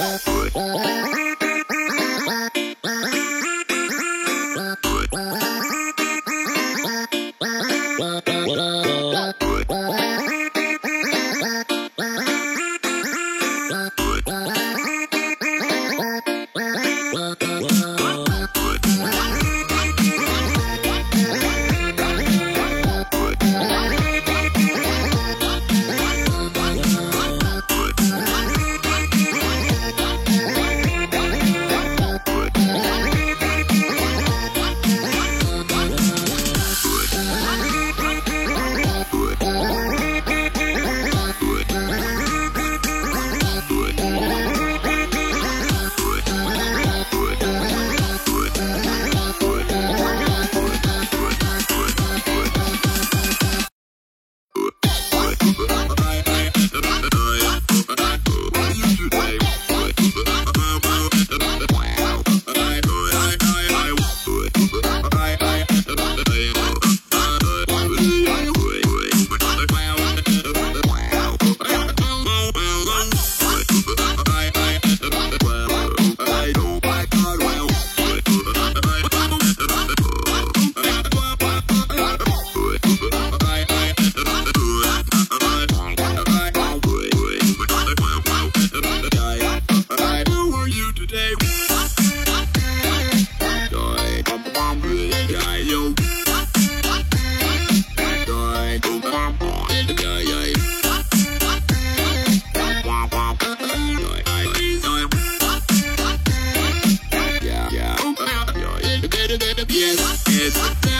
Música it.